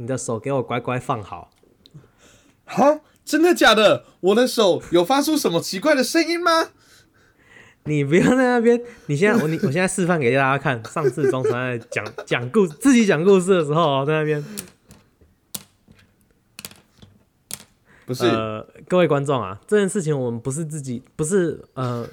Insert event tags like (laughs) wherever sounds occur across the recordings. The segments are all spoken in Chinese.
你的手给我乖乖放好。哈，真的假的？我的手有发出什么奇怪的声音吗？你不要在那边，你现在我你我现在示范给大家看。上次中传在讲讲故自己讲故事的时候，在那边不是，呃，各位观众啊，这件事情我们不是自己，不是呃，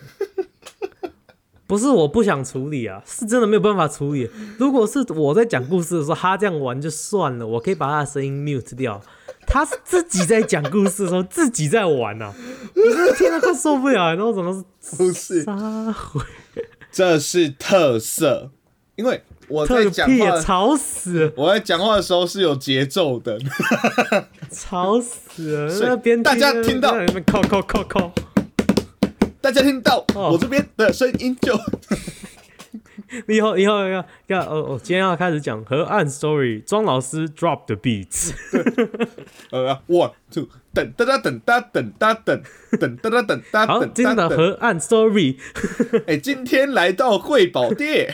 不是我不想处理啊，是真的没有办法处理。如果是我在讲故事的时候，他这样玩就算了，我可以把他的声音 mute 掉。他是自己在讲故事的时候，自己在玩呐、我真的听得快受不了，然后怎么是不是，撒回这是特色，因为我在特讲话，吵死，我在讲话的时候是有节奏的。(laughs) 吵死了！大家听到在那边扣扣扣扣，大家听到哦我这边的声音就以后以后要要哦哦，今天要开始讲河岸 story，庄老师 drop the beats。呃，one two，等哒哒等哒等哒等等哒哒等哒好，等今天的哒等。河岸 story，哎，今天来到贵宝店。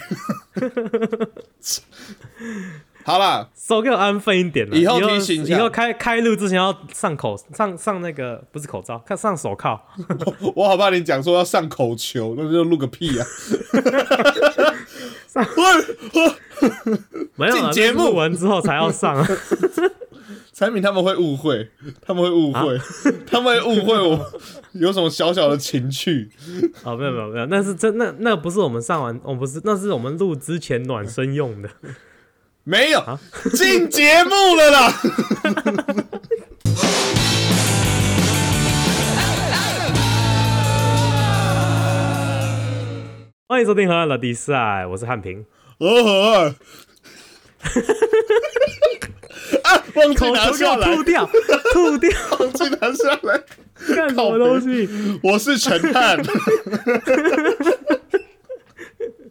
好啦，手给我安分一点了。以后提醒一下以后开开录之前要上口上上那个不是口罩，看上手铐。(laughs) 我好怕你讲说要上口球，那就录个屁啊！(laughs) 没有啊进节目那是录完之后才要上啊。(laughs) 产品他们会误会，他们会误会，他们会误会我有什么小小的情趣。哦，没有没有没有，那是真那那不是我们上完，我、不是那是我们录之前暖身用的。没有进节目了啦。欢迎收听河岸的第四爱，我是汉平。哦，(laughs) 啊，忘记拿下来吐，掉，吐掉，忘记拿下来。干什么东西？我是陈汉，(laughs)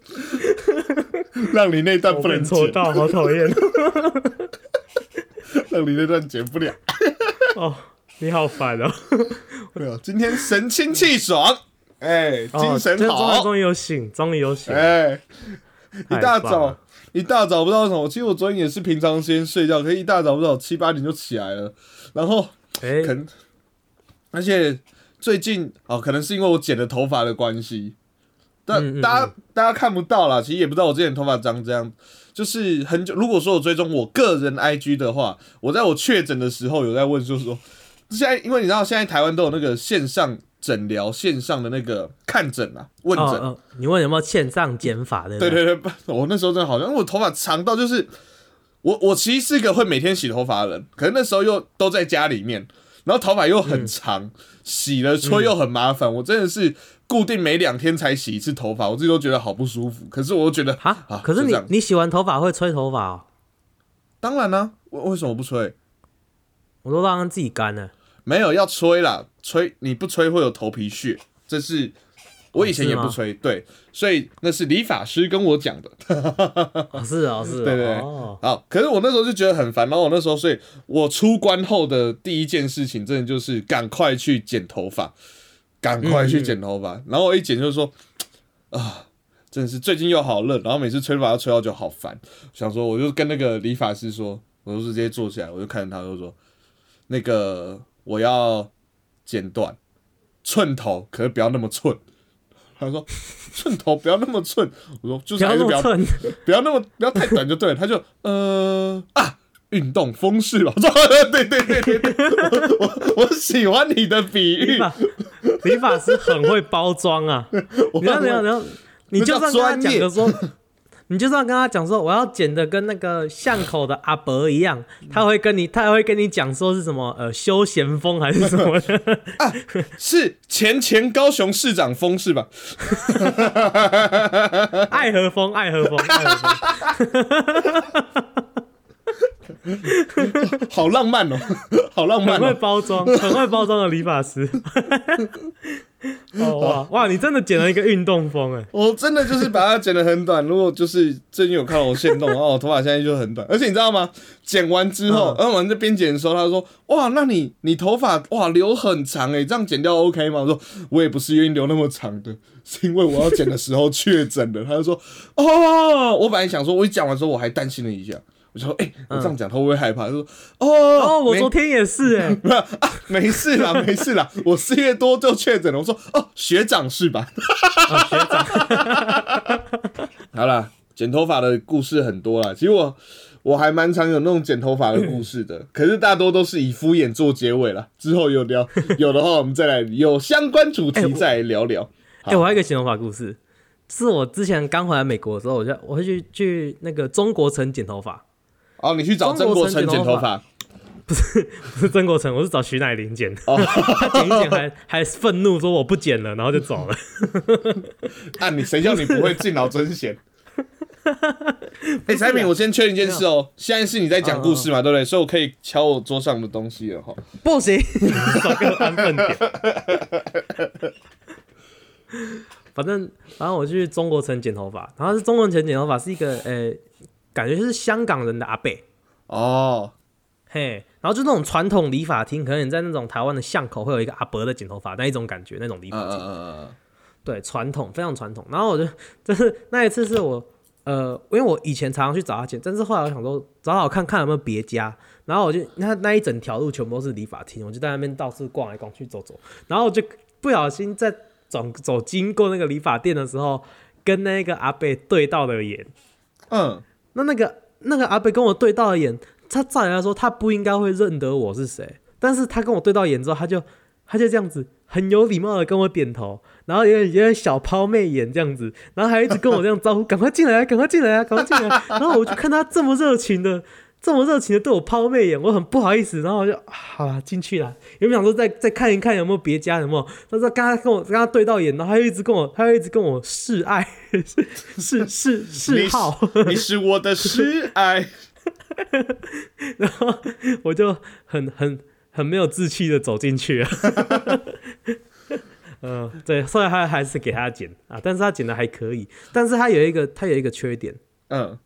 (laughs) 让你那段不能剪，被戳到，好讨厌。(laughs) 让你那段剪不了。(laughs) 哦，你好烦哦。没有，今天神清气爽，哎，精神好，终于有醒，终于有醒。哎，一大早一大早不知道为什么，其实我昨天也是平常时间睡觉，可是一大早不知道七八点就起来了，然后哎可，能，而且最近哦，可能是因为我剪了头发的关系，但大家、大家看不到啦，其实也不知道我之前头发长这样，就是很久。如果说我追踪我个人 IG 的话，我在我确诊的时候有在问，就是说现在因为你知道现在台湾都有那个线上诊疗、线上的那个看诊啊、问诊，哦哦，你问有没有线上减法的？对对对，不我那时候真的好像，因为我头发长到就是我我其实是一个会每天洗头发的人，可是那时候又都在家里面，然后头发又很长，洗了吹又很麻烦，我真的是固定每两天才洗一次头发，我自己都觉得好不舒服。可是我又觉得哈啊，可是你你洗完头发会吹头发哦？当然呢、为为什么不吹？我都让它自己干了。没有要吹啦，吹你不吹会有头皮屑，这是我以前也不吹，对，所以那是理发师跟我讲的。哦，是哦，是哦。(laughs) 对对对哦，好，可是我那时候就觉得很烦，然后我那时候，所以我出关后的第一件事情，真的就是赶快去剪头发，赶快去剪头发。然后我一剪就是说，啊，真的是最近又好热，然后每次吹头发要吹到就好烦。想说，我就跟那个理发师说，我就直接坐下来，我就看着他，就说，那个我要剪短寸头，可是不要那么寸。他说：“寸头不要那么寸。”我说：“就是还是不要那么寸。(laughs) 不要那么不要太短就对了。他就呃啊，运动风式吧。我 (laughs) 说对对对对对，我 (laughs) 我我喜欢你的比喻。理发理发师很会包装啊！你要你要你要，你就算跟他讲的说，你就算跟他讲说我要剪的跟那个巷口的阿伯一样，他会跟你他会跟你讲说是什么呃休闲风还是什么的，是前前高雄市长风是吧？(laughs) 爱和风爱和风爱和风，(laughs) 好浪漫哦，(laughs) 好浪漫很会哦。包装 (laughs) 很会包装的理发师。哦哇哇，你真的剪了一个运动风哎！我真的就是把它剪得很短。如果就是最近有看到我线动，然后我头发现在就很短，而且你知道吗？剪完之后，嗯然后我们在边剪的时候，他说：“哇，那你你头发哇留很长哎，这样剪掉 OK 吗？”我说：“我也不是愿意留那么长的，是因为我要剪的时候确诊了。”他就说：“哦，我本来想说，我一讲完之后我还担心了一下，我就说，哎、我这样讲他会不会害怕？他说，哦，哦，我昨天也是哎、(laughs) 没有啊，没事啦，(laughs) 没事啦，我四月多就确诊了。我说，哦，学长是吧？哦学长，(laughs) 好啦，剪头发的故事很多啦。其实我我还蛮常有那种剪头发的故事的，可是大多都是以敷衍做结尾啦。之后有聊有的话，我们再来有相关主题再来聊聊。哎、我还有一个剪头发故事，是我之前刚回来美国的时候，我就我会去去那个中国城剪头发，哦，你去找曾国成剪头发，不是 (laughs) 不是曾国成，我是找徐乃麟剪的。哦他剪一剪还还愤怒说我不剪了，然后就走了。(laughs) 啊，你谁叫你不会敬老尊贤？(laughs) 哎，彩敏，我先确认一件事哦，现在是你在讲故事嘛，对不对？所以我可以敲我桌上的东西了哈。不行，少给我安分点。反正，然后我去中国城剪头发，然后是中国城剪头发是一个呃，感觉是香港人的阿伯，哦，嘿，然后就那种传统理发厅，可能你在那种台湾的巷口会有一个阿伯的剪头发那一种感觉，那种理发厅。嗯嗯嗯嗯对，传统非常传统。然后我就就是那一次是我呃，因为我以前常常去找他剪，但是后来我想说找找看看有没有别家，然后我就那那一整条路全部都是理发厅，我就在那边到处逛来逛去走走，然后我就不小心在走走经过那个理发店的时候，跟那个阿伯对到了眼。嗯，那那个那个阿伯跟我对到了眼，他照理来说他不应该会认得我是谁，但是他跟我对到眼之后，他就他就这样子很有礼貌的跟我点头，然后有点有点小抛媚眼这样子，然后还一直跟我这样招呼，赶快进来，赶快进来啊，赶快进来、然后我就看他这么热情的。这么热情的对我抛媚眼，我很不好意思，然后我就啊好了进去了。原本想说再再看一看有没有别家有没有，但是刚刚跟我跟他对到眼，然后他又一直跟我，他又一直跟我示爱，(laughs) 示示示好。你是我的示爱。然后我就很很很没有志气的走进去了。嗯、(laughs) 对，后来他还是给他剪啊，但是他剪的还可以，但是他有一个他有一个缺点，嗯，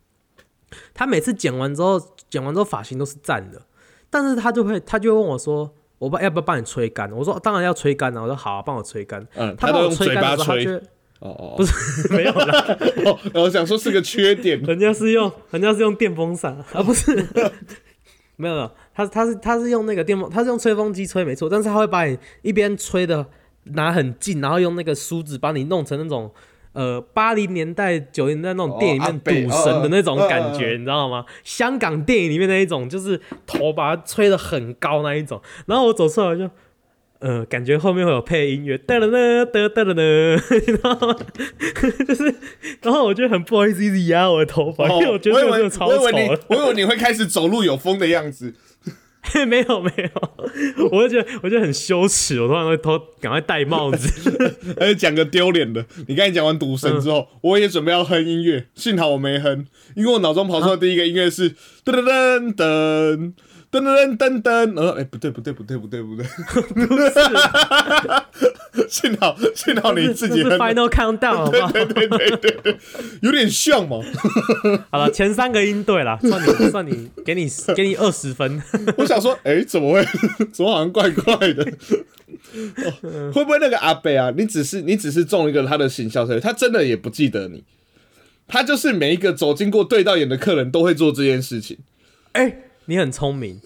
他每次剪完之后，剪完之后发型都是赞的，但是他就会他就会问我说，我帮要不要帮你吹干？我说当然要吹干了，我说好、啊，帮我吹干。嗯他帮用吹干的时候，他吹。就哦哦，不是 (laughs) 没有啦，哦，我想说是个缺点。人家是用人家是用电风扇啊，不是，没 (laughs) 有没有，他他是他是用那个电风，他是用吹风机吹没错，但是他会把你一边吹的拿很近，然后用那个梳子把你弄成那种呃八零年代九零年代那种电影里面赌神的那种感觉，你知道吗？香港电影里面那一种，就是头把它吹得很高那一种，然后我走出来就。呃，感觉后面会有配音乐，哒啦啦哒哒啦啦，你知道吗？(laughs) 就是，然后我就很不好意思一直压我的头发，因为我觉得我以为你丑。，我以为你会开始走路有风的样子。没 (laughs) 有没有，(laughs) 我就觉得我就很羞耻，我突然会偷赶快戴帽子。(laughs) 而且讲个丢脸的，你刚才讲完赌神之后，我也准备要哼音乐，幸好我没哼，因为我脑中跑出的第一个音乐是噔噔噔噔。噔噔噔噔噔，呃，哎，不对不对不对不对不对，(laughs) 幸好幸好你自己这是，Final Countdown 好不好？(laughs) 对对对对对，有点像嘛。(laughs) 好了，前三个音对了，算你算你，给你给你二十分。我想说，哎、怎么会？怎么好像怪怪的？哦会不会那个阿北啊？你只是你只是中一个他的行销策略，他真的也不记得你。他就是每一个走经过对到眼的客人都会做这件事情。哎、你很聪明，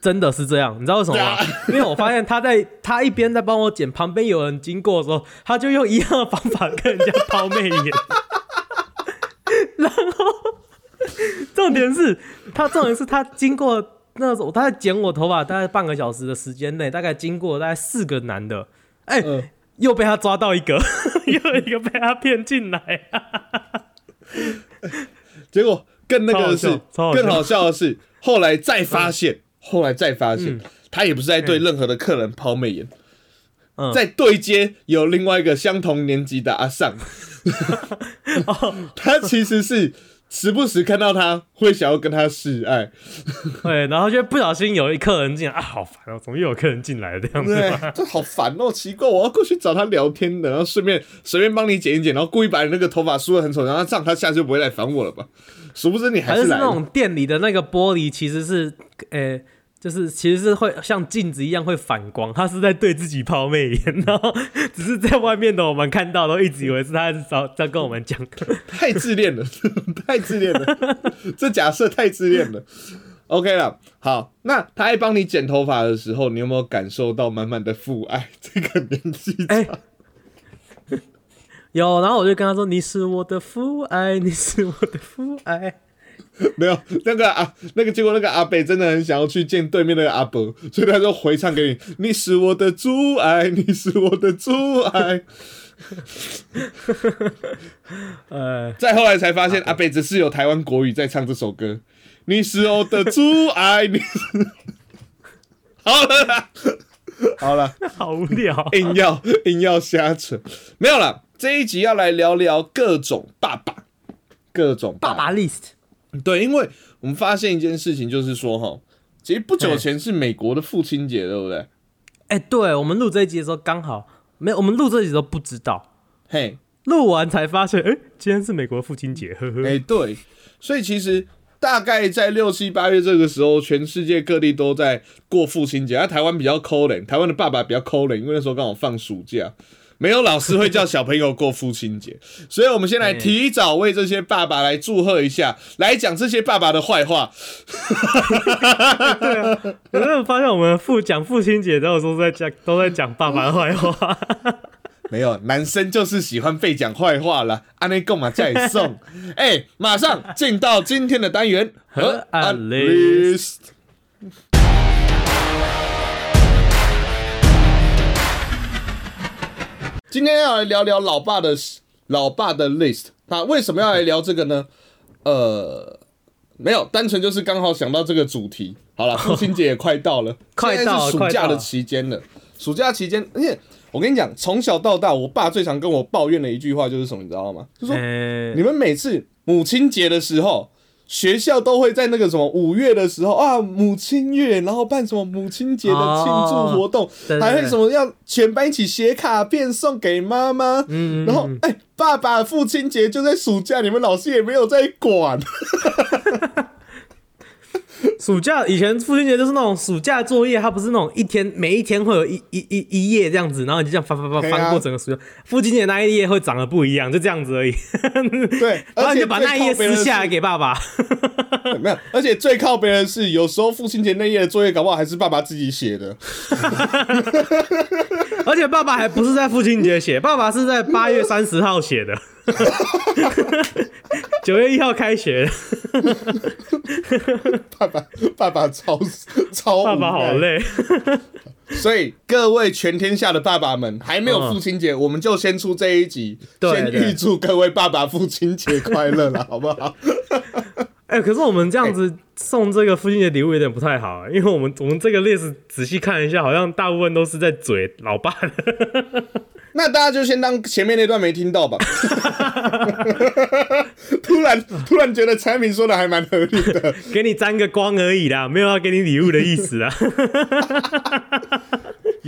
真的是这样。你知道为什么吗？(laughs) 因为我发现他在他一边在帮我剪，旁边有人经过的时候，他就用一样的方法跟人家抛媚眼。(laughs) 然后重点是他重点是他经过那时候他在剪我头发，大概半个小时的时间内，大概经过大概四个男的，哎、嗯又被他抓到一个，(laughs) 又一个被他骗进来。结果更那个的是更好笑的是，后来再发现，后来再发现，他也不是在对任何的客人抛媚眼，嗯。在对接有另外一个相同年级的阿尚，(laughs) 哦。他其实是时不时看到他会想要跟他示爱，(laughs) 对，然后就不小心有一客人进来啊，好烦哦，怎么又有客人进来了这样子？对？，这好烦哦，奇怪，我要过去找他聊天的，然后顺便随便帮你剪一剪，然后故意把你那个头发梳的很丑，然后这样他下次就不会来烦我了吧？殊不知你还还是是是来那种店里的那个玻璃其实是呃就是其实是会像镜子一样会反光，他是在对自己抛媚眼，然后只是在外面的我们看到都一直以为是他在在跟我们讲。太自恋了，(laughs) 太自恋了，(laughs) 这假设太自恋了。OK 了，好，那他爱帮你剪头发的时候，你有没有感受到满满的父爱？这个年纪有，然后我就跟他说：“你是我的父爱，你是我的父爱。(laughs) 没有那个啊，那个结果那个阿北真的很想要去见对面那个阿伯，所以他就回唱给你：“你是我的阻碍，你是我的阻碍。(laughs) ”呃，再后来才发现，阿北只是有台湾国语在唱这首歌。你是我的阻碍，你是 (laughs) 好了啦，好了，好无聊。硬要硬要瞎扯，没有了。这一集要来聊聊各种爸爸，各种爸爸 list，对，因为我们发现一件事情，就是说哈，其实不久前是美国的父亲节，对不对？哎、对我们录这一集的时候刚好没有，我们录这一集都不知道，嘿，录完才发现，哎、今天是美国父亲节，呵呵。哎、对，所以其实大概在六七八月这个时候，全世界各地都在过父亲节。那、台湾比较抠脸，台湾的爸爸比较抠脸，因为那时候刚好放暑假，没有老师会叫小朋友过父亲节，(laughs) 所以我们先来提早为这些爸爸来祝贺一下，来讲这些爸爸的坏话。可是我发现我们父讲父亲节都有时候在讲都在讲爸爸的坏话。(laughs) 没有，男生就是喜欢被讲坏话了。安内贡马再送，(laughs) 哎、马上进到今天的单元和安 list list。今天要来聊聊老爸的老爸的 list。那为什么要来聊这个呢？呃，没有，单纯就是刚好想到这个主题。好了，父亲节也快到了，(laughs) 快到暑假的期间了。暑假期间，而且我跟你讲，从小到大，我爸最常跟我抱怨的一句话就是什么，你知道吗？就说哎你们每次母亲节的时候，学校都会在那个什么五月的时候啊，母亲月，然后办什么母亲节的庆祝活动，对对还会什么要全班一起写卡片送给妈妈。嗯然后哎、爸爸父亲节就在暑假，你们老师也没有在管。(laughs) (laughs) 暑假以前父亲节就是那种暑假作业，它不是那种一天每一天会有一一一一页这样子，然后你就这样翻翻翻啊翻过整个暑假。父亲节那一页会长得不一样，就这样子而已。对，(laughs) 然后你就把那一页撕下来给给爸爸。(laughs) 没有，而且最靠别人的是，有时候父亲节那页的作业搞不好还是爸爸自己写的。而且爸爸还不是在父亲节写，爸爸是在八月三十号写的。(laughs) 九月一号开学，(laughs) 爸爸，爸爸超超爸爸好累。(laughs) 所以各位全天下的爸爸们，还没有父亲节，我们就先出这一集，先预祝各位爸爸父亲节快乐了，好不好？哎、可是我们这样子送这个父亲节礼物有点不太好、因为我们我们这个 list 仔细看一下，好像大部分都是在嘴老爸的。(laughs) 那大家就先当前面那段没听到吧。(laughs) 突然突然觉得产品说的还蛮合理的，(laughs) 给你沾个光而已啦，没有要给你礼物的意思啊。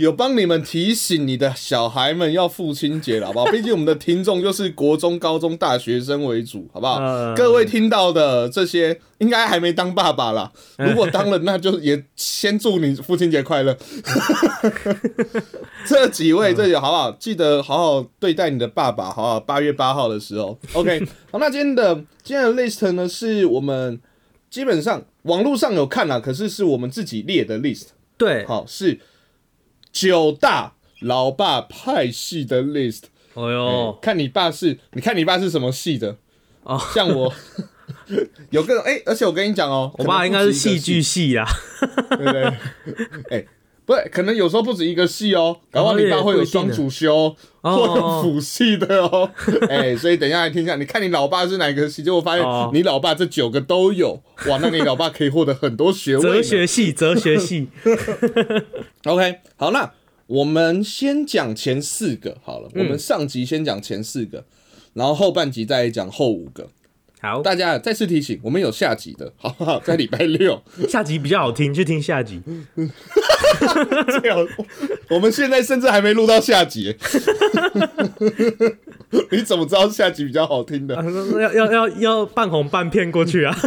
有帮你们提醒你的小孩们要父亲节了，好不好？(laughs) 毕竟我们的听众就是国中、高中、大学生为主，好不好？嗯各位听到的这些，应该还没当爸爸啦。如果当了，那就也先祝你父亲节快乐。(laughs) 这几位，这里好不好？记得好好对待你的爸爸，好不好？八月八号的时候，OK。(laughs) 好，那今天的今天的 list 呢，是我们基本上网络上有看了，可是是我们自己列的 list。对，好，是九大老爸派系的 list。哦哦哟，，看你爸是，你看你爸是什么系的？哦，像我 (laughs) 有各种哎、而且我跟你讲哦，我爸应该是戏戏剧，系啊。对不对？哎、不对，可能有时候不止一个系哦，搞不好你爸会有双主修，哦或有辅系的哦。(laughs) 哎、所以等一下来听一下，你看你老爸是哪个系，结果发现哦你老爸这九个都有，哇，那你老爸可以获得很多学位。哲学系，哲学系。(laughs) OK，好，那我们先讲前四个好了。嗯我们上集先讲前四个，然后后半集再讲后五个。好，大家再次提醒，我们有下集的，(laughs) 好不好？在礼拜六。下集比较好听，去听下集。这样，我们现在甚至还没录到下集。(laughs) 你怎么知道下集比较好听的？啊要要要要半红半骗过去啊！(laughs)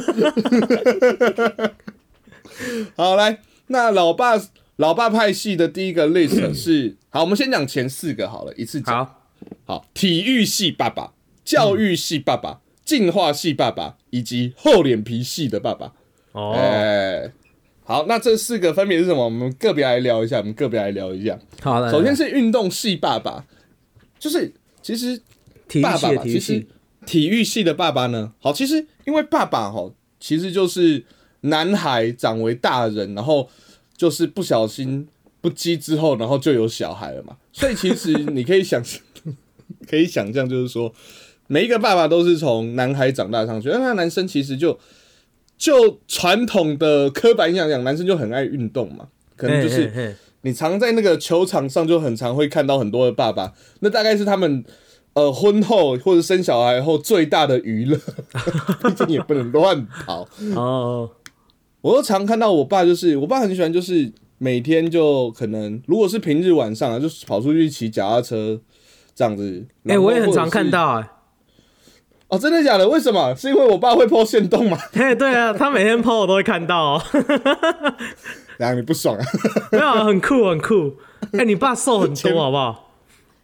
好，来，那老爸老爸派系的第一个 list (clears throat) 是，好，我们先讲前四个好了，一次讲。好，好，体育系爸爸、教育系爸爸、进化系爸爸以及厚脸皮系的爸爸。哦，哎，好，那这四个分别是什么？我们个别来聊一下，我们个别来聊一下。好了，首先是运动系爸爸，就是其实体育爸爸其实体育系，体育系的爸爸呢，好，其实因为爸爸哈，其实就是男孩长为大人，然后就是不小心不羁之后，然后就有小孩了嘛，所以其实你可以想，(laughs) 可以想象，就是说每一个爸爸都是从男孩长大上去，那男生其实就就传统的刻板印象讲，男生就很爱运动嘛，可能就是。你常在那个球场上就很常会看到很多的爸爸，那大概是他们呃婚后或者生小孩后最大的娱乐，毕竟也不能乱跑。(laughs) 哦，我都常看到我爸，就是我爸很喜欢，就是每天就可能如果是平日晚上啊，就跑出去骑脚踏车这样子。哎、我也很常看到哎、哦，真的假的？为什么？是因为我爸会破线动吗？嘿，(laughs) 对啊，他每天 PO 我都会看到、哦，(laughs) 然后你不爽啊？(laughs) 没有啊很酷很酷。哎、你爸瘦很多好不好？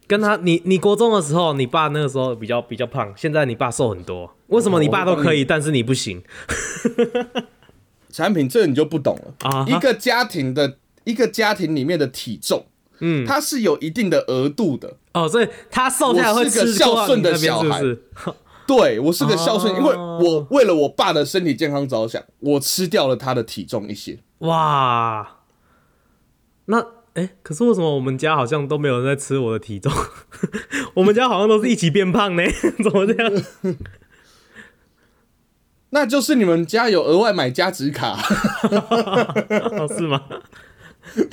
跟他，你你国中的时候，你爸那个时候比较比较胖，现在你爸瘦很多，为什么你爸都可以，但是你不行产品这你就不懂了啊哈一个家庭的一个家庭里面的体重，嗯，它是有一定的额度的。哦，所以他瘦下来会我是个吃孝顺的小孩是不是？对我是个孝顺，哦因为我为了我爸的身体健康着想，我吃掉了他的体重一些。哇，那哎、可是为什么我们家好像都没有人在吃我的体重？(laughs) 我们家好像都是一起变胖呢？(laughs) 怎么这样？(laughs) 那就是你们家有额外买加值卡，哦，是吗？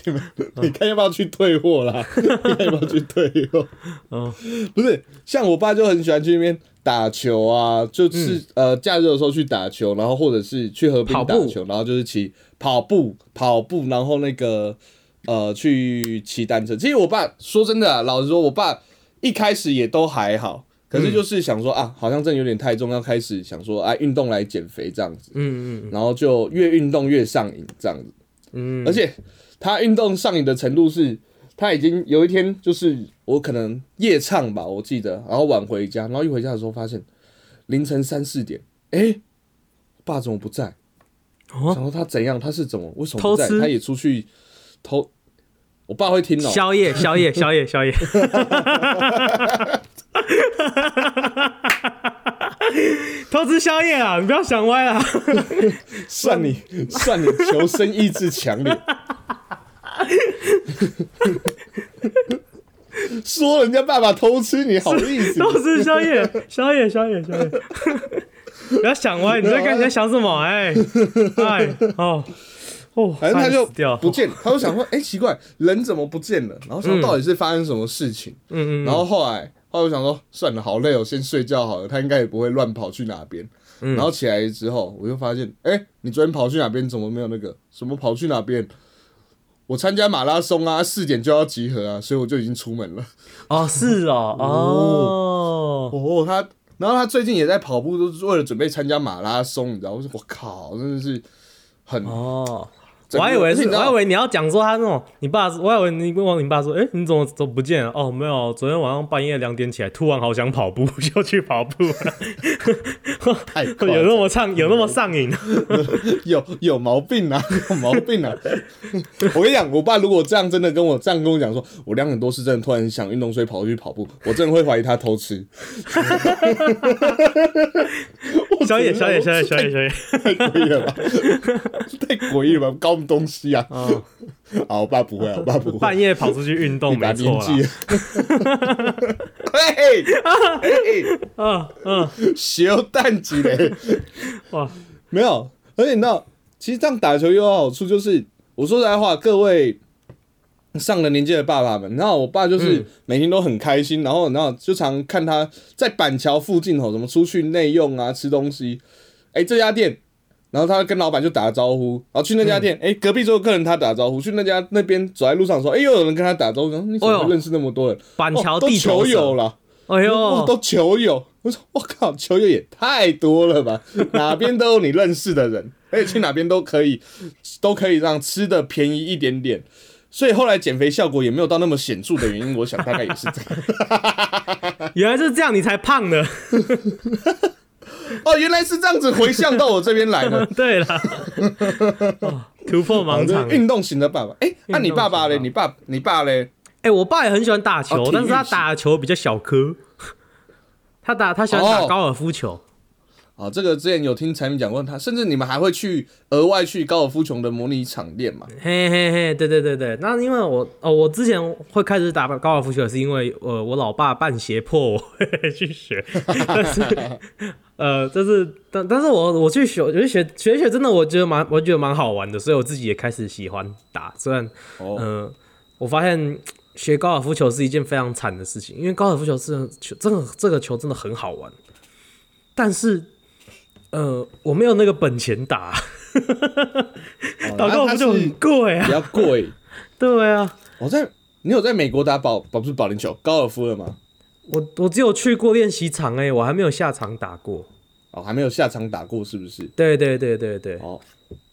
你们你看要不要去退货啦？你看要不要去退货？哦，不是，像我爸就很喜欢去那边打球啊，就是、呃假日的时候去打球，然后或者是去河边打球，然后就是骑跑步跑步，然后那个呃去骑单车。其实我爸说真的、啊，老实说，我爸一开始也都还好。可是就是想说、啊，好像真的有点太重，要开始想说啊，运动来减肥这样子，嗯嗯然后就越运动越上瘾这样子。嗯，而且他运动上瘾的程度是，他已经有一天就是我可能夜唱吧，我记得，然后晚回家，然后一回家的时候发现凌晨三四点，哎、爸怎么不在？哦想说他怎样？他是怎么？为什么不在？他也出去偷？我爸会听哦、宵夜，(laughs) 宵夜，宵夜，宵夜。(laughs) 偷吃宵夜啊！你不要想歪了。算你算你求生意志强烈。(laughs) 说人家爸爸偷吃，你好意思？偷吃宵夜，(laughs) 宵夜，宵夜，宵夜。(laughs) 不要想歪，你在看你在想什么？哎哎哦哦，反正他就掉不见，他就想说，哎、奇怪，人怎么不见了？然后想说到底是发生什么事情？嗯嗯然后后来，后来我想说，算了，好累哦，先睡觉好了。他应该也不会乱跑去哪边。嗯然后起来之后，我就发现，哎、你昨天跑去哪边？怎么没有那个什么跑去哪边？我参加马拉松啊，四点就要集合啊，所以我就已经出门了。哦是哦 (laughs) 哦哦，他，然后他最近也在跑步，都是为了准备参加马拉松，你知道？我说我靠，真的是很，哦。我还以为是，我还以为你要讲说他那种，你爸，我还以为你问你爸说，哎、你怎么怎么不见了？哦，没有，昨天晚上半夜两点起来，突然好想跑步，(laughs) 就去跑步了，太有那么上，有那么上瘾？(laughs) 有有毛病啊，有毛病啊！我跟你讲，我爸如果这样真的跟我这样跟我讲说，我两点多是真的突然想运动，所以跑去跑步，我真的会怀疑他偷吃。(laughs) 小野，小野，小野，小野，小野。太诡异了吧？太诡异了吧？搞东西啊？哦，(laughs) 啊，我爸不会啊，我爸不会。半夜跑出去运动，没错啦。(laughs) 嘿，嘿，嗯嗯，小蛋几嘞？(laughs) 哇，没有，而且你知道，其实这样打球有好处，就是我说实在话，各位上了年纪的爸爸们，然后我爸就是每天都很开心，然后然后就常看他在板桥附近吼，什么出去内用啊，吃东西，哎、这家店。然后他跟老板就打个招呼，然后去那家店，哎、隔壁桌的客人他打招呼，去那家那边走在路上的时候，哎、又有人跟他打招呼，你怎么认识那么多人？板桥地头球友，了。哎，呦，都球友！我说我靠，球友也太多了吧？(laughs) 哪边都有你认识的人。而且去哪边都可以，都可以让吃的便宜一点点。所以后来减肥效果也没有到那么显著的原因，我想大概也是这样。(laughs) 原来是这样，你才胖的。(laughs) 哦，原来是这样子回向到我这边来的。(laughs) 对了，哦突破盲场。运动型的爸爸，哎、那、你爸爸嘞？你爸你爸嘞？哎、我爸也很喜欢打球，哦但是他打的球比较小颗。他打他喜欢打哦高尔夫球。啊，这个之前有听产品讲过他，甚至你们还会去额外去高尔夫球的模拟场练嘛？嘿嘿嘿，对对对对，那因为我哦，我之前会开始打高尔夫球，是因为呃，我老爸半胁迫我 (laughs) 去学，(laughs) 但是呃，但是但但是我我去学，我去学学一学，真的我觉得蛮我觉得蛮好玩的，所以我自己也开始喜欢打。虽然哦，呃，我发现学高尔夫球是一件非常惨的事情，因为高尔夫球是球，真的这个球真的很好玩，但是呃，我没有那个本钱打，哦 (laughs) 打高尔夫球很贵啊比。较贵。(laughs) 对啊，我在你有在美国打保保不是保龄球高尔夫了吗？我我只有去过练习场哎、我还没有下场打过。哦，还没有下场打过是不是？对对对对对，哦，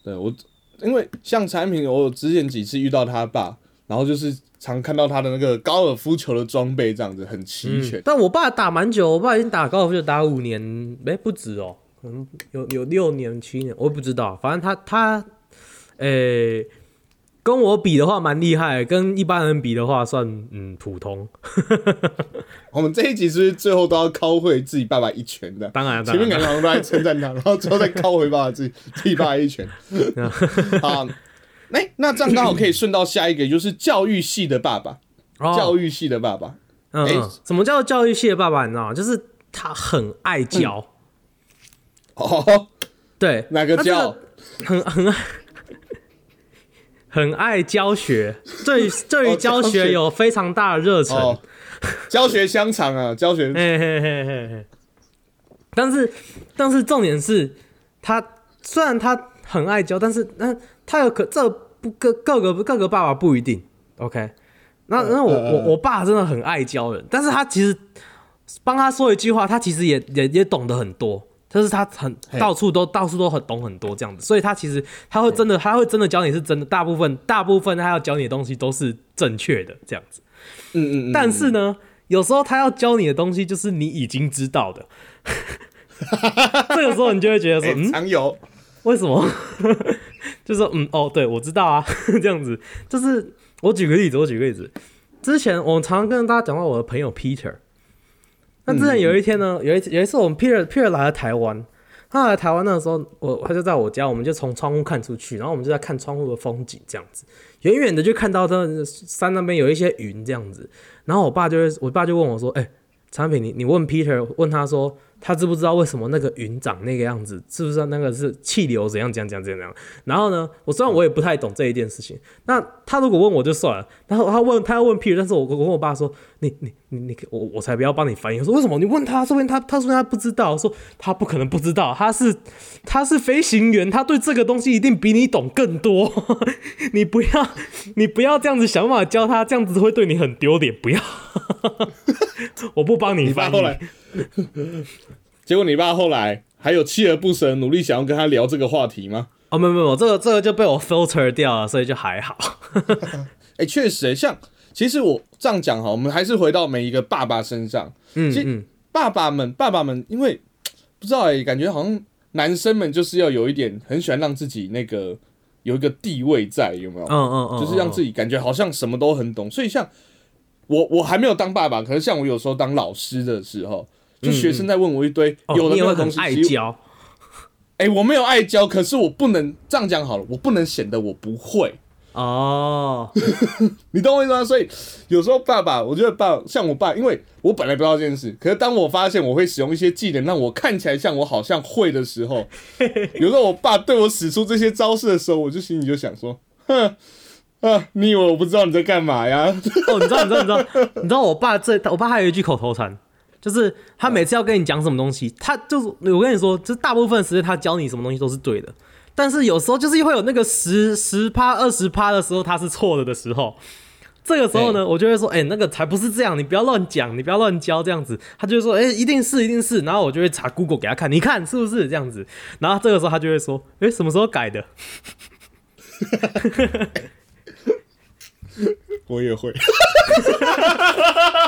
对我，因为像产品，我之前几次遇到他爸，然后就是常看到他的那个高尔夫球的装备这样子很齐全。但我爸打蛮久，我爸已经打高尔夫球打五年，哎、不止哦，可能有有六年七年，我也不知道，反正他他，诶、跟我比的话蛮厉害，跟一般人比的话算嗯普通。(laughs) 我们这一集是不是最后都要敲回自己爸爸一拳的？(laughs) 当然，当前面然感觉好像都在称赞他，然后最后再敲回爸爸自己自己爸爸一拳。(laughs) 好，哎、那这样刚好可以顺到下一个，就是教育系的爸爸，哦教育系的爸爸。嗯什么叫教育系的爸爸？你知道吗？就是他很爱教，哦，对，哪个那这教？很很爱很爱教学，对 (laughs) 对于哦教教学学有非常大的热忱。哦，教学香肠啊，(laughs) 教学嘿嘿嘿嘿嘿。但是但是重点是，他虽然他很爱教，但是那他有可这不各各个各个爸爸不一定 OK。那那我我我爸真的很爱教人，但是他其实帮他说一句话，他其实也也也懂得很多。就是他很到处都到处都很懂很多这样子，所以他其实他会真的他会真的教你是真的，大部分大部分他要教你的东西都是正确的这样子。嗯嗯嗯，但是呢，有时候他要教你的东西就是你已经知道的，(laughs) 这个时候你就会觉得说，(laughs) 哎嗯，常有。为什么？(laughs) 就说，嗯，哦，对，我知道啊，这样子。就是我举个例子，我举个例子，之前我常常跟大家讲到我的朋友 Peter，那之前有一天呢，有一次有一次我们 Peter Peter 来了台湾。他来台湾那时候，我他就在我家，我们就从窗户看出去，然后我们就在看窗户的风景，这样子，远远的就看到这山那边有一些云这样子，然后我爸就会，我爸就问我说：“哎、产品，你你问 Peter，问他说他知不知道为什么那个云长那个样子，是不是那个是气流怎样怎样怎样怎样？然后呢，我虽然我也不太懂这一件事情，那他如果问我就算了，然后他问他要问 Peter，但是我我跟我爸说，你你你你我我才不要帮你翻译，我说为什么？你问他，说不定他他说他不知道，我说他不可能不知道，他是他是飞行员，他对这个东西一定比你懂更多，(laughs) 你不要你不要这样子想办法教他，这样子会对你很丢脸，不要。(laughs) 我不帮你翻译。(laughs) 结果你爸后来还有锲而不舍地努力想要跟他聊这个话题吗？哦，没有没有，这个这个就被我 filter 掉了，所以就还好。(laughs) 哎、确实、欸，像其实我这样讲哈，我们还是回到每一个爸爸身上。嗯其实爸爸们，爸爸们，因为不知道哎、感觉好像男生们就是要有一点很喜欢让自己那个有一个地位在，有没有？嗯嗯嗯，就是让自己己感觉好像什么都很懂。所以像我，我还没有当爸爸，可是像我有时候当老师的时候，就学生在问我一堆哦，有的东西，爱教。哎、我没有爱教，可是我不能这样讲好了，我不能显得我不会。哦，(laughs) 你懂我意思吗？所以有时候爸爸，我觉得爸像我爸，因为我本来不知道这件事，可是当我发现我会使用一些技能让我看起来像我好像会的时候，有时候我爸对我使出这些招式的时候，我就心里就想说，哼。啊！你以为我不知道你在干嘛呀？哦，你知道，你知道，你知道，你知道，我爸这，我爸还有一句口头禅，就是他每次要跟你讲什么东西，他就是我跟你说，就是大部分时间他教你什么东西都是对的，但是有时候就是会有那个十十趴、二十趴的时候他是错了的时候，这个时候呢，我就会说，哎、那个才不是这样，你不要乱讲，你不要乱教这样子。他就会说，哎、一定是，一定是。然后我就会查 Google 给他看，你看是不是这样子？然后这个时候他就会说，哎、什么时候改的？(laughs) (laughs) 我也会。(laughs)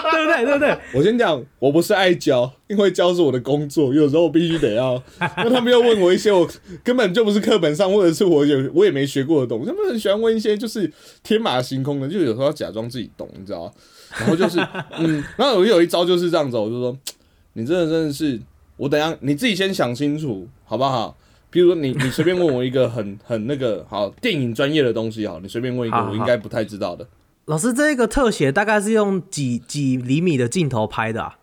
对不对？对不对？我先讲，我不是爱教，因为教是我的工作，有时候我必须得要。(laughs) 那他们又问我一些我根本就不是课本上，或者是我有我也没学过的东西，他们很喜欢问一些就是天马行空的，就有时候要假装自己懂，你知道？然后就是嗯，然后我有一招就是这样子，我就说你真的真的是，我等一下你自己先想清楚好不好？比如说你你随便问我一个很很那个好电影专业的东西好，你随便问一个我应该不太知道的。老师，这个特写大概是用几几厘米的镜头拍的啊？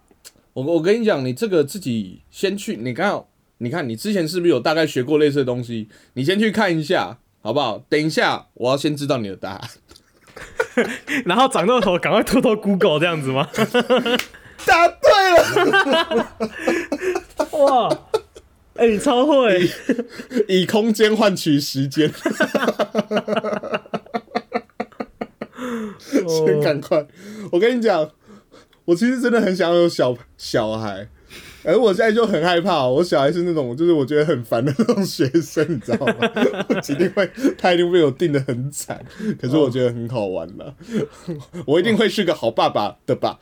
我我跟你讲，你这个自己先去，你刚好，你看你之前是不是有大概学过类似的东西？你先去看一下，好不好？等一下，我要先知道你的答案。(laughs) 然后长痘头，赶快偷偷 Google 这样子吗？(laughs) 答对了，(laughs) 哇，哎、你超会！以 (laughs) 空间换取时间，(laughs) 先赶快。我跟你讲，我其实真的很想要有小小孩。而我现在就很害怕，我小孩是那种，就是我觉得很烦的那种学生，你知道吗？(laughs) 我一定会，他一定被我定的很惨，可是我觉得很好玩啦。我一定会是个好爸爸的吧？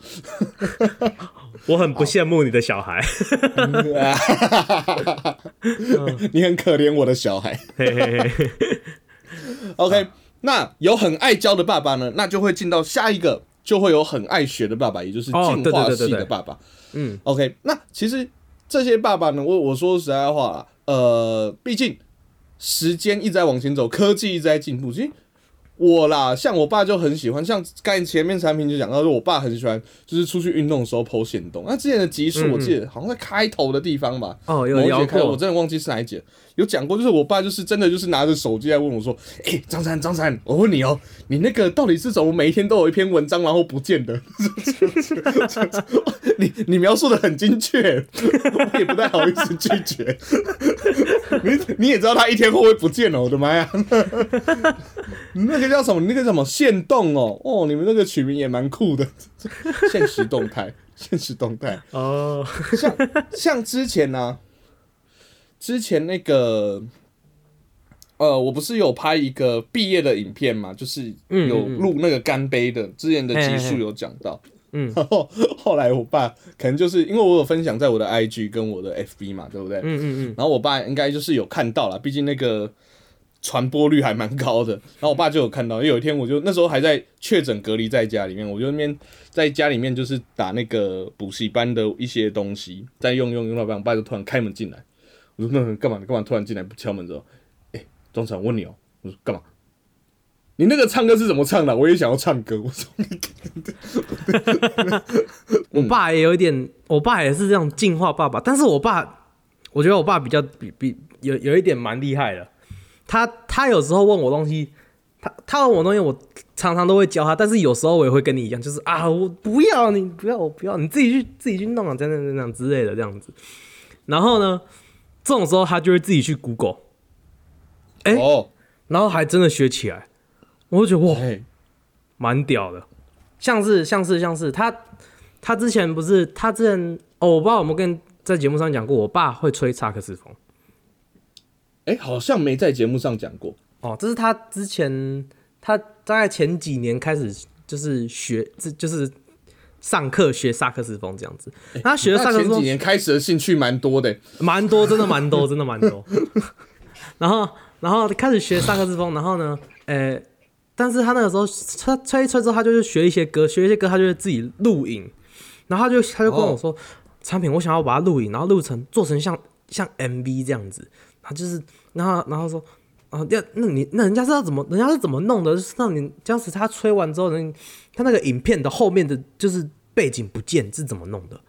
我很不羡慕你的小孩。你很可怜我的小孩。嘿嘿嘿，OK，那有很爱教的爸爸呢，那就会进到下一个，就会有很爱学的爸爸，也就是哦进化系的爸爸。嗯，OK，那其实这些爸爸呢，我我说实在话啦，呃，毕竟时间一直在往前走，科技一直在进步，其实。我啦，像我爸就很喜欢，像刚才前面产品就讲到说，我爸很喜欢，就是出去运动的时候剖显动。那之前的集数我记得好像在开头的地方吧，哦，有聊节开头我。真的忘记是哪一节，有讲过，就是我爸就是真的就是拿着手机来问我说：“哎、张三张三，我问你哦，你那个到底是怎么每一天都有一篇文章然后不见的？(laughs) 你你描述的很精确，我也不太好意思拒绝。(laughs) 你你也知道他一天会不会不见哦？我的妈呀！你那个叫什么？那个叫什么限动哦？哦，你们那个取名也蛮酷的，现实动态，现实动态。哦，像像之前呢、之前那个，呃，我不是有拍一个毕业的影片嘛，就是嗯有录那个干杯的，之前的集数有讲到。嗯 (laughs) 然后后来我爸可能就是因为我有分享在我的 IG 跟我的 FB 嘛，对不对？嗯嗯嗯，然后我爸应该就是有看到了，毕竟那个传播率还蛮高的。然后我爸就有看到，因为有一天我就那时候还在确诊隔离在家里面，我就那边在家里面就是打那个补习班的一些东西，在用用用到半，我爸就突然开门进来，我说那干嘛？你干嘛突然进来不敲门之后？哎、庄长我问你哦、我说干嘛？你那个唱歌是怎么唱的？我也想要唱歌。我说我爸也有一点，我爸也是这种进化爸爸，但是我爸，我觉得我爸比较比比有有一点蛮厉害的。他他有时候问我东西，他他问我东西，我常常都会教他，但是有时候我也会跟你一样，就是啊，我不要你不要我不要，你自己去自己去弄啊，这样这样这样之类的这样子。然后呢，这种时候他就会自己去 Google，哎哦，然后还真的学起来，我就觉得哇，哎，蛮屌的，像是像是像是他他之前不是他之前哦，我不知道有没有跟在节目上讲过，我爸会吹萨克斯风。哎，好像没在节目上讲过。哦，这是他之前他大概前几年开始就是学，这就是上课学萨克斯风这样子，他学了萨克斯风那前几年开始的兴趣蛮多的。蛮多，真的蛮多，真的蛮多。(laughs) 然后，然后开始学萨克斯风，然后呢，呃，但是他那个时候吹吹一吹之后，他就是学一些歌，学一些歌，他就会自己录影，然后他就他就跟我说，产品我想要把它录影，然后录成做成像像 MV 这样子，他就是，然后然后说。啊，要那你那人家是要怎么，人家是怎么弄的？就是让你当时，他吹完之后，人他那个影片的后面的就是背景不见是怎么弄的？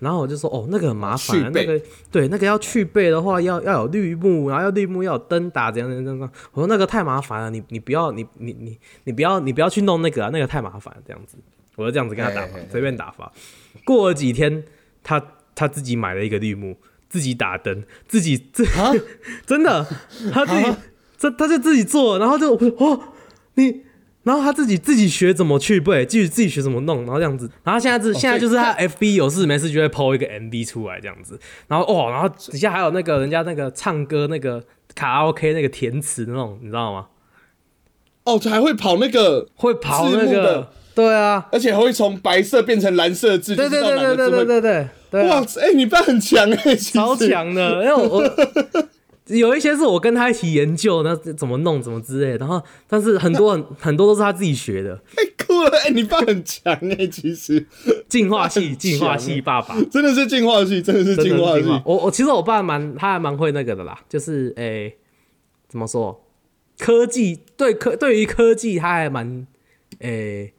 然后我就说，哦，那个很麻烦啊，那个对，那个要去背的话，要要有绿幕，然后要绿幕要有灯打，怎样怎样怎样。我说那个太麻烦了，你你不要，你你你你不要你不要去弄那个啊，那个太麻烦了，这样子。我就这样子跟他打发随便打发。过了几天，他他自己买了一个绿幕，自己打灯，自己自啊 (laughs) 真的，他自己这他就自己做，然后就哦，你然后他自己自己学怎么去背，自己自己学怎么弄，然后这样子，然后现在是、现在就是他 FB 有事没事就会 PO 一个 MV 出来这样子，然后哦，然后底下还有那个人家那个唱歌那个卡拉 OK 那个填词那种，你知道吗？哦，还会跑那个，会跑那个，对啊，而且还会从白色变成蓝色字，对对对对对对对对哇，哎、你爸很强哎、超。强的，因为我我 (laughs) 有一些是我跟他一起研究，那怎么弄怎么之类的，然后但是很多很 (laughs) 很多都是他自己学的，太酷了，哎、你爸很强哎、其实进化系 (laughs) 进化系爸爸。真的是进化系，真的是进化系。化我我其实我爸蛮他还蛮会那个的啦，就是诶、怎么说，科技对科对于科技他还蛮诶、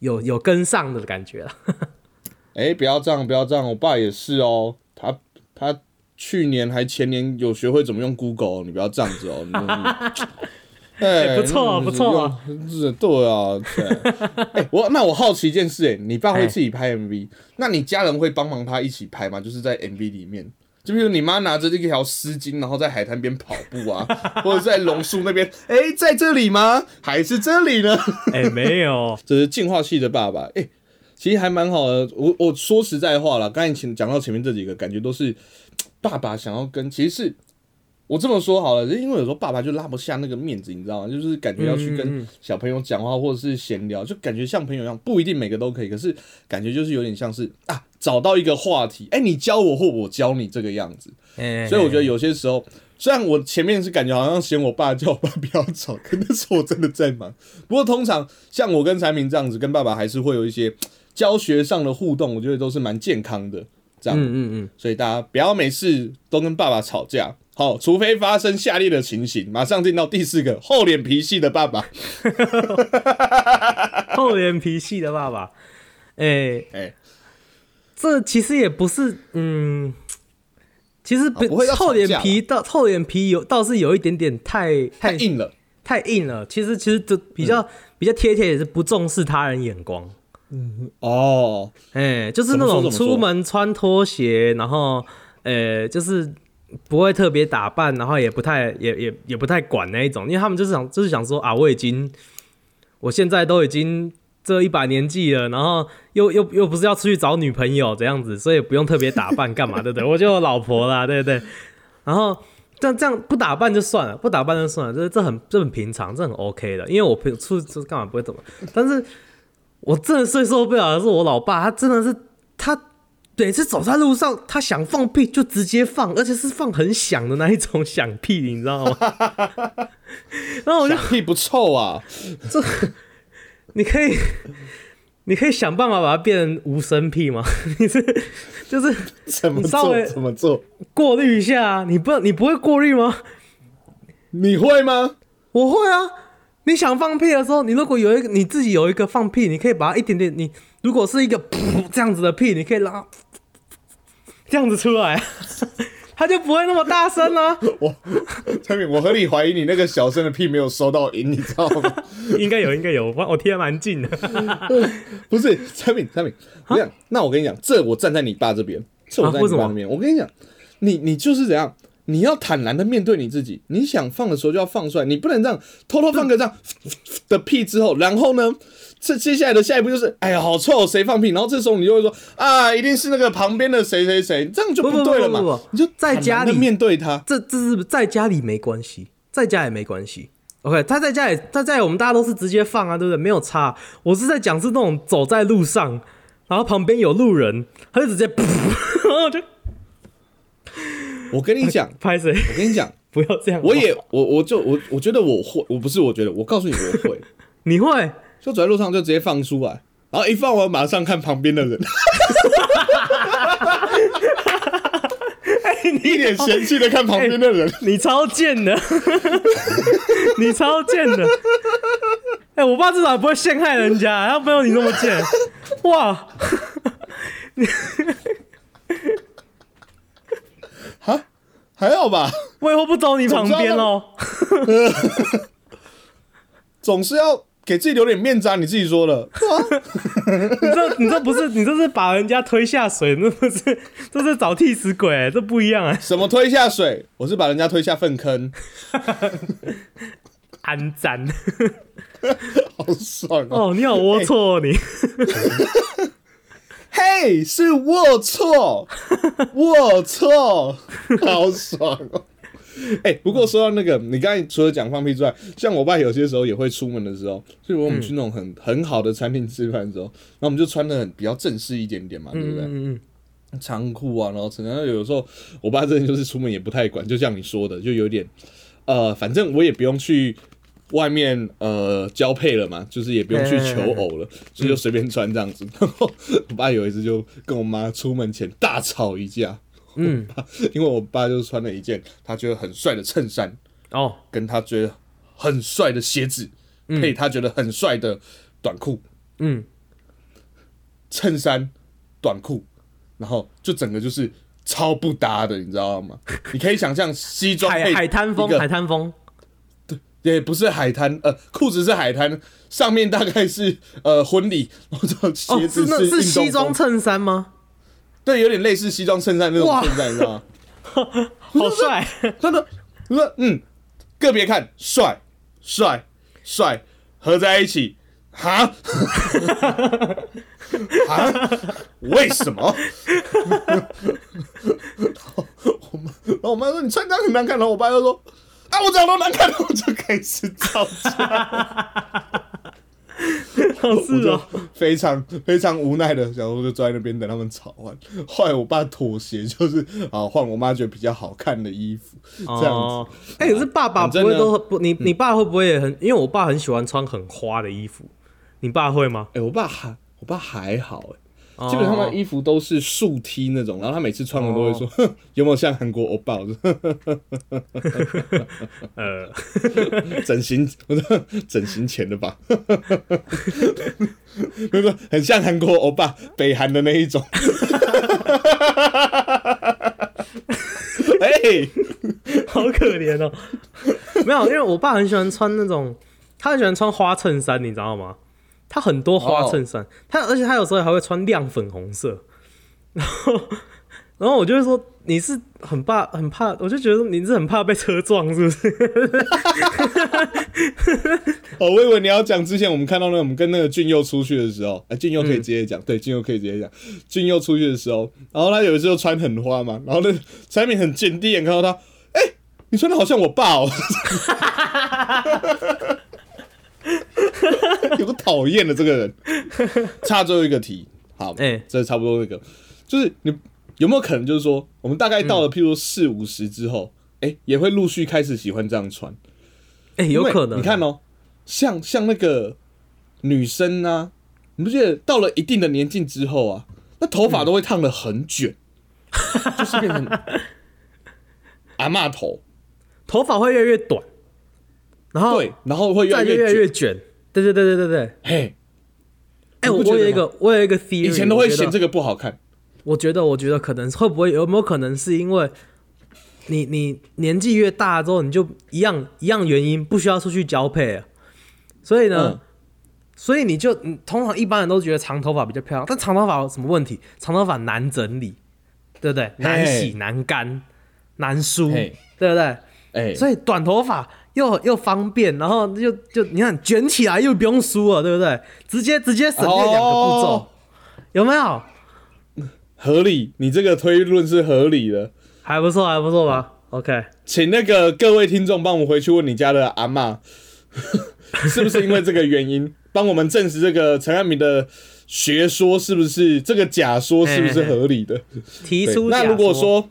有有跟上的感觉啦。(laughs) 哎、不要这样，不要这样，我爸也是哦，去年还前年有学会怎么用 Google，你不要这样子哦。你 (laughs) (laughs) 哎、不错啊不错是对啊，对。(laughs) 哎、我那我好奇一件事、哎，你爸会自己拍 MV，那你家人会帮忙他一起拍吗？就是在 MV 里面，就比如你妈拿着这条丝巾，然后在海滩边跑步啊，或者在榕树那边，哎、在这里吗？还是这里呢？哎、没有，这是进化系的爸爸，哎、其实还蛮好的。我我说实在话了，刚才前讲到前面这几个，感觉都是爸爸想要跟，其实是我这么说好了，因为有时候爸爸就拉不下那个面子，你知道吗？就是感觉要去跟小朋友讲话或者是闲聊，就感觉像朋友一样，不一定每个都可以，可是感觉就是有点像是啊，找到一个话题，哎、你教我或我教你这个样子。哎、所以我觉得有些时候，虽然我前面是感觉好像嫌我爸叫我爸不要吵，可那时候我真的在忙。不过通常像我跟产品这样子，跟爸爸还是会有一些教学上的互动，我觉得都是蛮健康的。这样，嗯嗯嗯，所以大家不要每次都跟爸爸吵架。好，除非发生下列的情形，马上进到第四个厚脸皮系的爸爸。(laughs) 厚脸皮系的爸爸，哎、哎这其实也不是，嗯，其实不,、厚脸皮到厚脸皮有倒是有一点点太太太硬了，太硬了。其实其实就比较、嗯比较贴切，也是不重视他人眼光。哦，哎、就是那种出门穿拖鞋，然后呃，就是不会特别打扮，然后也不太也也也不太管那一种，因为他们就是想就是想说啊，我已经我现在都已经这一把年纪了，然后又又又不是要出去找女朋友这样子，所以不用特别打扮干嘛，对不对？(laughs) 我就有老婆啦，对不对？然后。这样这样不打扮就算了，不打扮就算了，这这很这很平常，这很 OK 的，因为我平出出干嘛不会怎么，但是我真的最受不了的是我老爸，他真的是他每次走在路上，他想放屁就直接放，而且是放很响的那一种响屁，你知道吗？(laughs) 然后我就响屁不臭啊！(laughs) 这你可以，你可以想办法把它变成无声屁吗？(laughs) 你是就是怎么做？怎么做？过滤一下啊，你不你不会过滤吗？你会吗？我会啊。你想放屁的时候，你如果有一个你自己有一个放屁，你可以把它一点点，你如果是一个噗这样子的屁，你可以让它这样子出来，(laughs) 它就不会那么大声啊了、(laughs) 我我合理怀疑你那个小声的屁没有收到音，你知道吗？(laughs) 应该有，应该有，我我贴得蛮近的。不是产品，产品，我跟你讲，那我跟你讲，这我站在你爸这边，这我站在你爸那边。我跟你讲，你你就是怎样，你要坦然的面对你自己，你想放的时候就要放出来，你不能这样偷偷放个这样的屁之后，然后呢？这接下来的下一步就是，哎呀，好臭，谁放屁？然后这时候你就会说，啊，一定是那个旁边的谁谁谁，这样就不不对了嘛。不不不你就在家里面对他，这这是在家里没关系，在家也没关系。OK，他在家里，他在我们大家都是直接放啊，对不对？没有差。我是在讲是那种走在路上，然后旁边有路人，他就直接噗，然后就我跟你讲，(laughs) 拍谁？我跟你讲，(laughs) 不要这样。我也我我就我我觉得我会，我不是我觉得，我告诉你我会。(laughs) 你会？就走在路上就直接放出来，然后一放完马上看旁边的人，你一脸嫌弃的看旁边的人。你超贱的，你超贱的。哎、我爸至少不会陷害人家，他没有你那么贱。哇，哈，还好吧，我以后不走你旁边哦。(laughs) 总是要给自己留点面子啊！你自己说的，(laughs) 你这你这不是你这是把人家推下水，那不是这是找替死鬼、这不一样哎、什么推下水？我是把人家推下粪坑。安赞。(laughs) 好爽哦！哦，你好龌龊哦，你。嘿，是龌龊，(laughs) 龌龊，(laughs) 好爽哦！哎、不过说到那个，你刚才除了讲放屁之外，像我爸有些时候也会出门的时候，所以我们去那种很、很好的餐厅吃饭的时候，那我们就穿的很比较正式一点点嘛，对不对？嗯嗯长裤啊，然后然后有时候我爸真的就是出门也不太管，就像你说的，就有点呃，反正我也不用去外面呃交配了嘛，就是也不用去求偶了，所以就随便穿这样子。然后我爸有一次就跟我妈出门前大吵一架，嗯，因为我爸就穿了一件他觉得很帅的衬衫，哦，跟他觉得很帅的鞋子，配他觉得很帅的短裤，嗯，衬衫、短裤，然后就整个就是超不搭的，你知道吗？你可以想象西装配海海滩风海滩风，也不是海滩，呃，裤子是海滩，上面大概是 (laughs) 呃婚礼，然后鞋子是西装，衬衫吗？对，有点类似西装衬衫那种哇衬衫，你知道吗？(laughs) 好帅，真的，我说嗯，个别看，帅，帅，帅，合在一起，哈，(laughs) 哈，为什么？然后我妈，然后我妈说你穿这样很难看，然后我爸就说啊，(laughs) 我长得都难看，我就开始吵架。好我就是哦，非常非常无奈的，想说就坐在那边等他们吵完。后来我爸妥协，就是啊换我妈觉得比较好看的衣服，这样哦子。哎、可是爸爸不会都不，你你爸会不会也很？因为我爸很喜欢穿很花的衣服，你爸会吗？哎、我爸还我爸还好哎、哦基本上他的衣服都是竖 T 那种，然后他每次穿我都会说，哼 (laughs) 有没有像韩国欧巴？(laughs) 呃，(laughs) 整形，我说整形前的吧，没有很像韩国欧巴，北韩的那一种。哎、好可怜哦。没有，因为我爸很喜欢穿那种，他很喜欢穿花衬衫，你知道吗？他很多花衬衫，他而且他有时候还会穿亮粉红色，然后然后我就会说你是很怕很怕，我就觉得你是很怕被车撞是不是？(laughs) 哦，我以为你要讲之前我们看到那个我们跟那个俊佑出去的时候，哎、俊佑可以直接讲，对，俊佑可以直接讲。俊佑出去的时候，然后他有一次就穿很花嘛，然后那产品很贱，第一眼看到他，哎、你穿的好像我爸哦，(laughs) 有个讨厌的这个人。(laughs) 差最后一个题，好，哎这差不多那个，就是你有没有可能就是说，我们大概到了譬如说四五十之后，哎、也会陆续开始喜欢这样穿。哎、有可能，你看哦，像像那个女生啊，你不觉得到了一定的年纪之后啊，那头发都会烫的很卷，就是变成 (laughs) 阿妈头，头发会越来越短，然后对，然后会越来，越卷，对对对对对对。嘿，哎、我有一个我有一个 theory，以前都会嫌个。这个不好看，我觉得，我觉得可能会不会有没有可能是因为你你年纪越大之后，你就一样一样原因不需要出去交配了，所以呢，嗯所以你就你通常一般人都觉得长头发比较漂亮，但长头发有什么问题？长头发难整理，对不对？难洗、难干、难梳，嘿对不对？哎，所以短头发又又方便，然后就就你看卷起来又不用梳了，对不对？直接直接省略两个步骤，哦有没有？合理，你这个推论是合理的。还不错，还不错吧？OK，请那个各位听众帮我们回去问你家的阿妈，(laughs) 是不是因为这个原因，(laughs) 帮我们证实这个陈汉明的学说是不是这个假说是不是合理的？对提出那如果说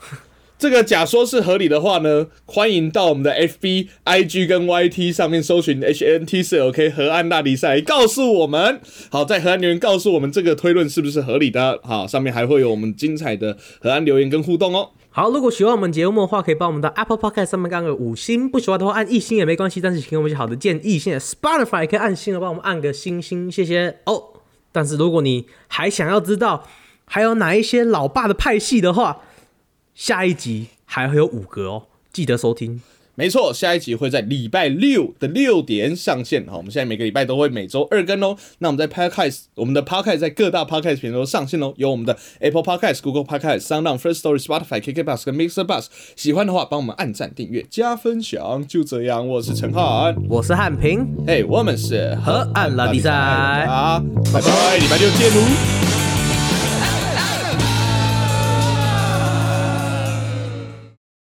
这个假说是合理的话呢，欢迎到我们的 FB、IG 跟 YT 上面搜寻 HNT 四 OK 河岸大比赛，告诉我们。好，在河岸留言告诉我们这个推论是不是合理的。好，上面还会有我们精彩的河岸留言跟互动哦。好，如果喜欢我们节目的话，可以帮我们到 Apple Podcast 上面按个五星；不喜欢的话，按一星也没关系。但是请给我们一些好的建议。现在 Spotify 也可以按星了帮我们按个星星，谢谢哦。但是如果你还想要知道还有哪一些老爸的派系的话，下一集还会有五个哦，记得收听。没错，下一集会在礼拜六的六点上线。好，我们现在每个礼拜都会每周二更哦。那我们在 Podcast，我们的 Podcast 在各大 Podcast 平台都上线哦，有我们的 Apple Podcast、Google Podcast、SoundOn、First Story、Spotify、KK Bus 跟 Mixer Bus。喜欢的话，帮我们按赞、订阅、加分享。就这样，我是陈汉我是汉平，嘿，我们是河岸拉比赛啊，拜拜，礼拜六见喽。